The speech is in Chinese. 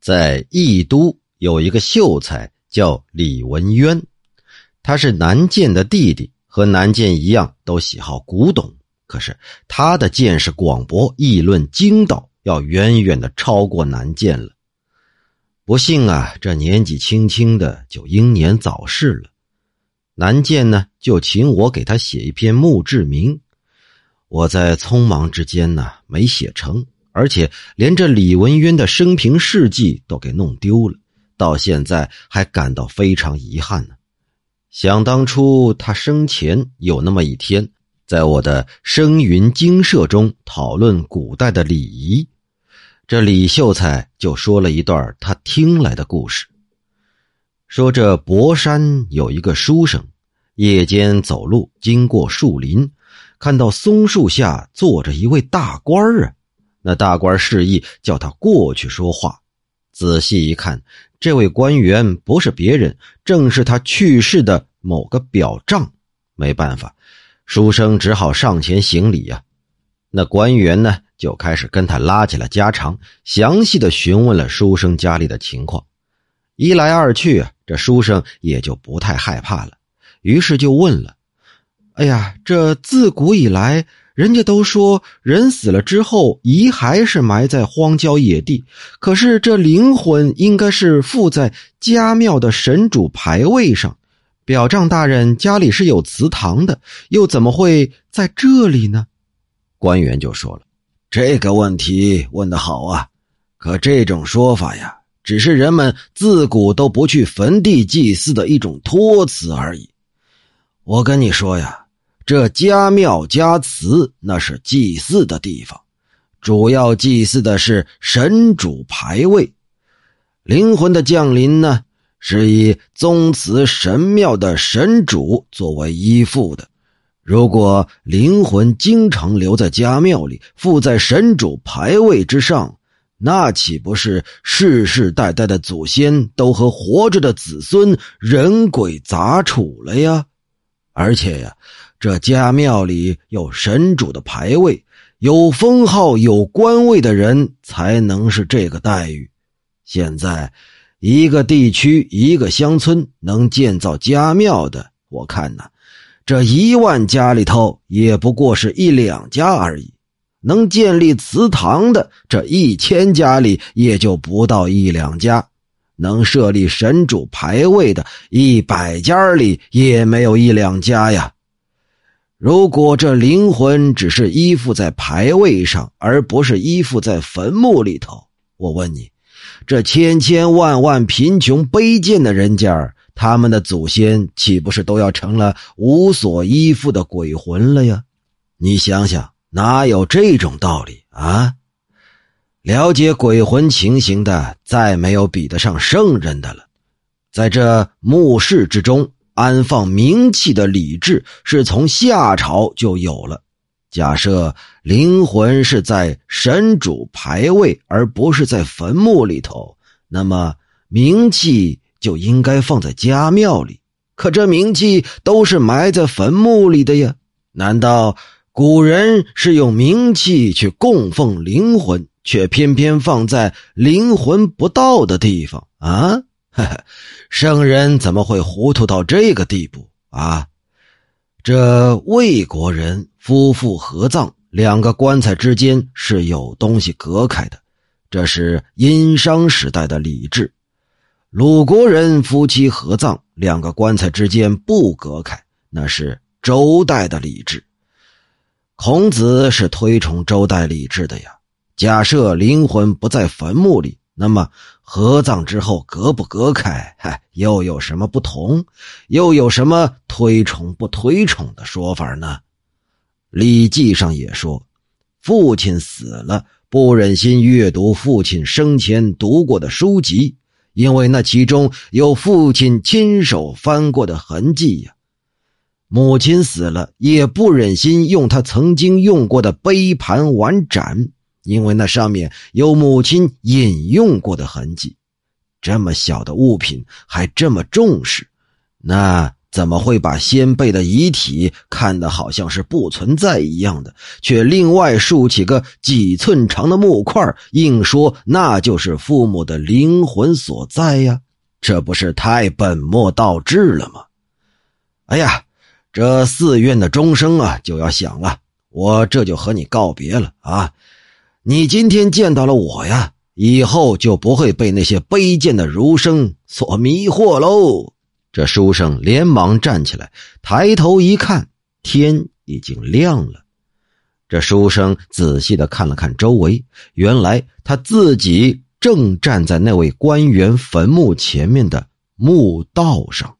在义都有一个秀才叫李文渊，他是南剑的弟弟，和南剑一样，都喜好古董。可是他的见识广博，议论精道，要远远的超过南剑了。不幸啊，这年纪轻轻的就英年早逝了。南剑呢，就请我给他写一篇墓志铭。我在匆忙之间呢，没写成。而且连这李文渊的生平事迹都给弄丢了，到现在还感到非常遗憾呢。想当初他生前有那么一天，在我的声云精舍中讨论古代的礼仪，这李秀才就说了一段他听来的故事。说这博山有一个书生，夜间走路经过树林，看到松树下坐着一位大官啊。那大官示意叫他过去说话，仔细一看，这位官员不是别人，正是他去世的某个表丈。没办法，书生只好上前行礼呀。那官员呢，就开始跟他拉起了家常，详细的询问了书生家里的情况。一来二去啊，这书生也就不太害怕了，于是就问了：“哎呀，这自古以来……”人家都说人死了之后遗骸是埋在荒郊野地，可是这灵魂应该是附在家庙的神主牌位上。表丈大人家里是有祠堂的，又怎么会在这里呢？官员就说了：“这个问题问得好啊，可这种说法呀，只是人们自古都不去坟地祭祀的一种托词而已。我跟你说呀。”这家庙家祠，那是祭祀的地方，主要祭祀的是神主牌位。灵魂的降临呢，是以宗祠神庙的神主作为依附的。如果灵魂经常留在家庙里，附在神主牌位之上，那岂不是世世代代的祖先都和活着的子孙人鬼杂处了呀？而且呀。这家庙里有神主的牌位，有封号、有官位的人才能是这个待遇。现在，一个地区、一个乡村能建造家庙的，我看呐，这一万家里头也不过是一两家而已；能建立祠堂的，这一千家里也就不到一两家；能设立神主牌位的，一百家里也没有一两家呀。如果这灵魂只是依附在牌位上，而不是依附在坟墓里头，我问你，这千千万万贫穷卑贱的人家，他们的祖先岂不是都要成了无所依附的鬼魂了呀？你想想，哪有这种道理啊？了解鬼魂情形的，再没有比得上圣人的了，在这墓室之中。安放冥器的礼制是从夏朝就有了。假设灵魂是在神主牌位，而不是在坟墓里头，那么冥器就应该放在家庙里。可这冥器都是埋在坟墓里的呀？难道古人是用冥器去供奉灵魂，却偏偏放在灵魂不到的地方啊？哈哈，圣人怎么会糊涂到这个地步啊？这魏国人夫妇合葬，两个棺材之间是有东西隔开的，这是殷商时代的礼制。鲁国人夫妻合葬，两个棺材之间不隔开，那是周代的礼制。孔子是推崇周代礼制的呀。假设灵魂不在坟墓里。那么合葬之后隔不隔开？嗨，又有什么不同？又有什么推崇不推崇的说法呢？《礼记》上也说，父亲死了，不忍心阅读父亲生前读过的书籍，因为那其中有父亲亲手翻过的痕迹呀。母亲死了，也不忍心用他曾经用过的杯盘碗盏。因为那上面有母亲饮用过的痕迹，这么小的物品还这么重视，那怎么会把先辈的遗体看得好像是不存在一样的，却另外竖起个几寸长的木块，硬说那就是父母的灵魂所在呀？这不是太本末倒置了吗？哎呀，这寺院的钟声啊就要响了，我这就和你告别了啊！你今天见到了我呀，以后就不会被那些卑贱的儒生所迷惑喽。这书生连忙站起来，抬头一看，天已经亮了。这书生仔细的看了看周围，原来他自己正站在那位官员坟墓前面的墓道上。